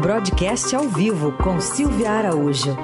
Broadcast ao vivo com Silvia Araújo.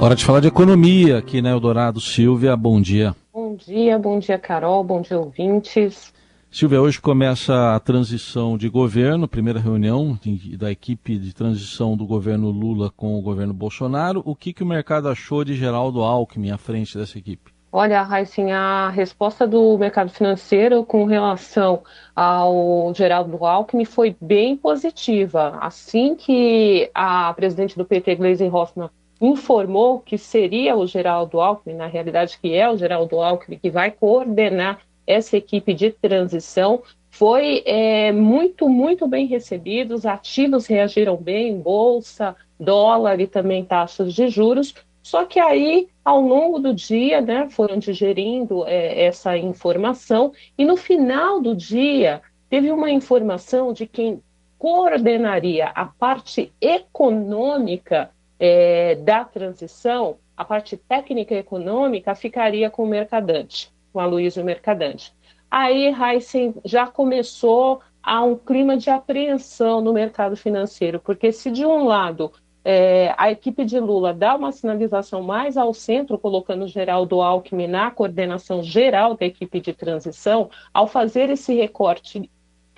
Hora de falar de economia aqui na Eldorado. Silvia, bom dia. Bom dia, bom dia, Carol, bom dia, ouvintes. Silvia, hoje começa a transição de governo, primeira reunião da equipe de transição do governo Lula com o governo Bolsonaro. O que, que o mercado achou de Geraldo Alckmin à frente dessa equipe? Olha, Raíssen, a resposta do mercado financeiro com relação ao Geraldo Alckmin foi bem positiva. Assim que a presidente do PT, Gleisi Hoffmann, informou que seria o Geraldo Alckmin, na realidade que é o Geraldo Alckmin, que vai coordenar essa equipe de transição, foi é, muito, muito bem recebido. Os ativos reagiram bem, bolsa, dólar e também taxas de juros. Só que aí, ao longo do dia, né, foram digerindo é, essa informação e no final do dia teve uma informação de quem coordenaria a parte econômica é, da transição, a parte técnica econômica ficaria com o Mercadante, com a Luísa Mercadante. Aí, Heisen já começou a um clima de apreensão no mercado financeiro, porque se de um lado é, a equipe de Lula dá uma sinalização mais ao centro, colocando o Geraldo Alckmin na coordenação geral da equipe de transição, ao fazer esse recorte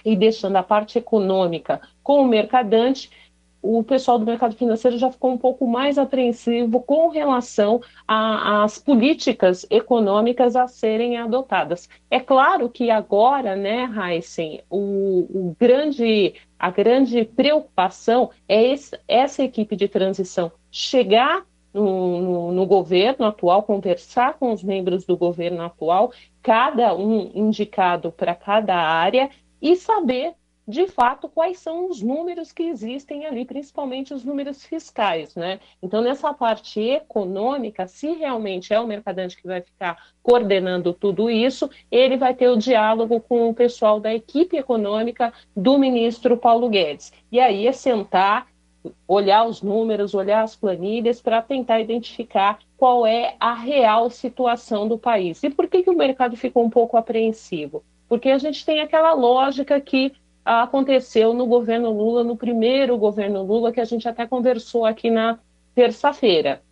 e deixando a parte econômica com o mercadante, o pessoal do mercado financeiro já ficou um pouco mais apreensivo com relação às políticas econômicas a serem adotadas. É claro que agora, né, Heisen, o, o grande, a grande preocupação é esse, essa equipe de transição chegar no, no, no, governo atual, conversar com os membros do governo atual, cada um indicado para cada área, e saber de fato, quais são os números que existem ali, principalmente os números fiscais, né? Então, nessa parte econômica, se realmente é o mercadante que vai ficar coordenando tudo isso, ele vai ter o diálogo com o pessoal da equipe econômica do ministro Paulo Guedes. E aí é sentar, olhar os números, olhar as planilhas para tentar identificar qual é a real situação do país. E por que, que o mercado ficou um pouco apreensivo? Porque a gente tem aquela lógica que aconteceu no governo Lula, no primeiro governo Lula, que a gente até conversou aqui na terça-feira,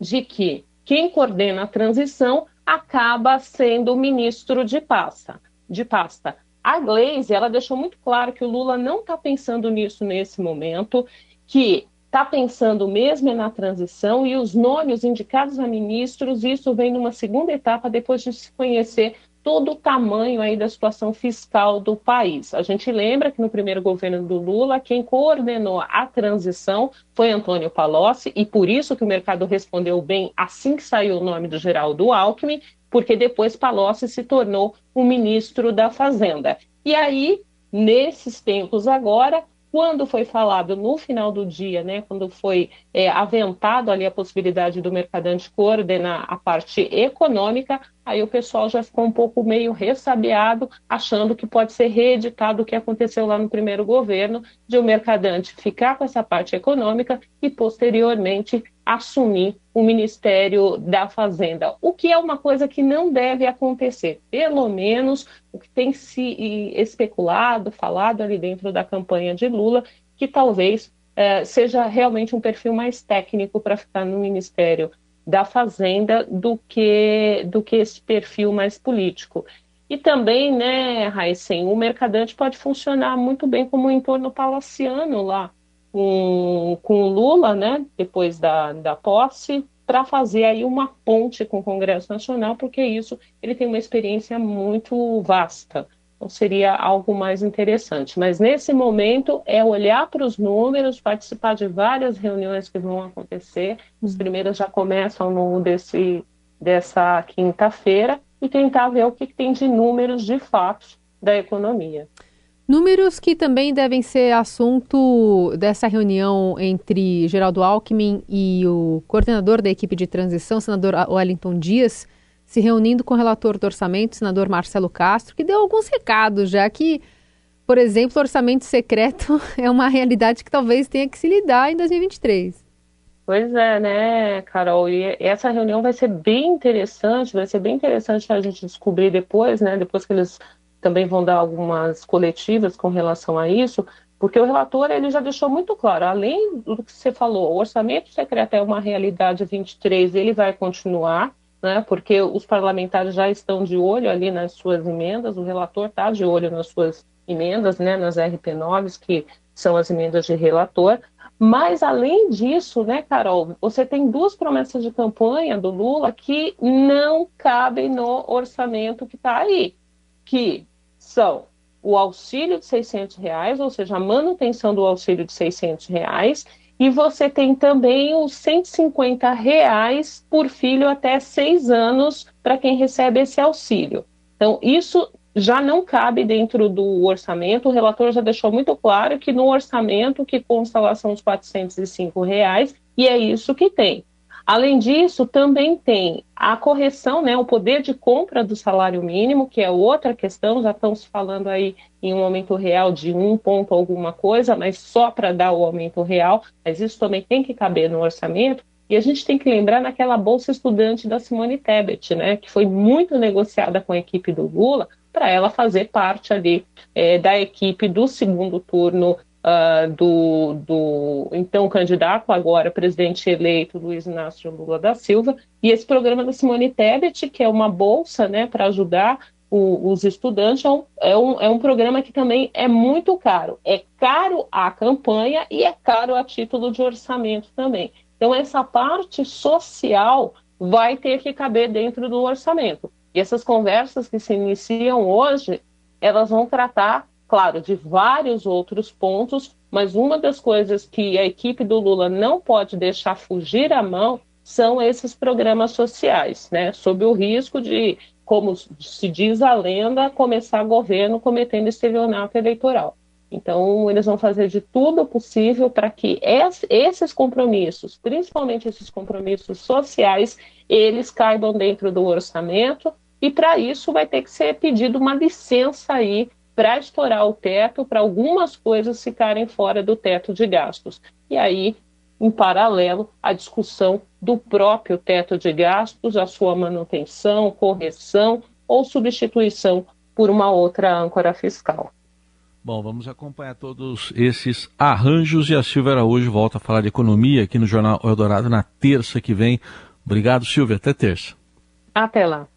de que quem coordena a transição acaba sendo o ministro de pasta. De pasta. A Glaze, ela deixou muito claro que o Lula não está pensando nisso nesse momento, que está pensando mesmo na transição e os nomes indicados a ministros, isso vem numa segunda etapa depois de se conhecer todo o tamanho aí da situação fiscal do país. A gente lembra que no primeiro governo do Lula, quem coordenou a transição foi Antônio Palocci, e por isso que o mercado respondeu bem assim que saiu o nome do Geraldo Alckmin, porque depois Palocci se tornou o ministro da Fazenda. E aí, nesses tempos agora, quando foi falado no final do dia, né, quando foi é, aventado ali a possibilidade do mercadante coordenar a parte econômica, aí o pessoal já ficou um pouco meio ressabiado, achando que pode ser reeditado o que aconteceu lá no primeiro governo, de o mercadante ficar com essa parte econômica e posteriormente assumir o Ministério da Fazenda, o que é uma coisa que não deve acontecer. Pelo menos o que tem se especulado, falado ali dentro da campanha de Lula, que talvez eh, seja realmente um perfil mais técnico para ficar no Ministério da Fazenda do que, do que esse perfil mais político. E também, né, Heisen, o mercadante pode funcionar muito bem como um entorno palaciano lá, com, com o Lula, né, depois da, da posse, para fazer aí uma ponte com o Congresso Nacional, porque isso ele tem uma experiência muito vasta. Então seria algo mais interessante. Mas nesse momento é olhar para os números, participar de várias reuniões que vão acontecer. Os uhum. primeiros já começam no desse dessa quinta-feira e tentar ver o que tem de números de fato da economia. Números que também devem ser assunto dessa reunião entre Geraldo Alckmin e o coordenador da equipe de transição, senador Wellington Dias, se reunindo com o relator do orçamento, senador Marcelo Castro, que deu alguns recados, já que, por exemplo, orçamento secreto é uma realidade que talvez tenha que se lidar em 2023. Pois é, né, Carol? E essa reunião vai ser bem interessante, vai ser bem interessante a gente descobrir depois, né? Depois que eles também vão dar algumas coletivas com relação a isso, porque o relator ele já deixou muito claro, além do que você falou, o orçamento secreto é uma realidade 23, ele vai continuar, né, porque os parlamentares já estão de olho ali nas suas emendas, o relator está de olho nas suas emendas, né, nas RP9, que são as emendas de relator, mas, além disso, né, Carol, você tem duas promessas de campanha do Lula que não cabem no orçamento que está aí, que são o auxílio de 600 reais, ou seja, a manutenção do auxílio de 600 reais, e você tem também os 150 reais por filho até seis anos para quem recebe esse auxílio. Então, isso já não cabe dentro do orçamento. O relator já deixou muito claro que no orçamento que consta lá são os 405 reais e é isso que tem. Além disso, também tem a correção, né, o poder de compra do salário mínimo, que é outra questão, já estamos falando aí em um aumento real de um ponto alguma coisa, mas só para dar o aumento real, mas isso também tem que caber no orçamento. E a gente tem que lembrar naquela bolsa estudante da Simone Tebet, né, que foi muito negociada com a equipe do Lula, para ela fazer parte ali é, da equipe do segundo turno uh, do, do então candidato, agora presidente eleito, Luiz Inácio Lula da Silva, e esse programa da Simone Tebet, que é uma bolsa né, para ajudar o, os estudantes, é um, é, um, é um programa que também é muito caro. É caro a campanha e é caro a título de orçamento também. Então, essa parte social vai ter que caber dentro do orçamento. E essas conversas que se iniciam hoje, elas vão tratar, claro, de vários outros pontos, mas uma das coisas que a equipe do Lula não pode deixar fugir a mão são esses programas sociais, né? Sob o risco de, para estourar o teto, para algumas coisas ficarem fora do teto de gastos. E aí, em paralelo, a discussão do próprio teto de gastos, a sua manutenção, correção ou substituição por uma outra âncora fiscal. Bom, vamos acompanhar todos esses arranjos e a Silvia Araújo volta a falar de economia aqui no Jornal Eldorado na terça que vem. Obrigado, Silvia. Até terça. Até lá.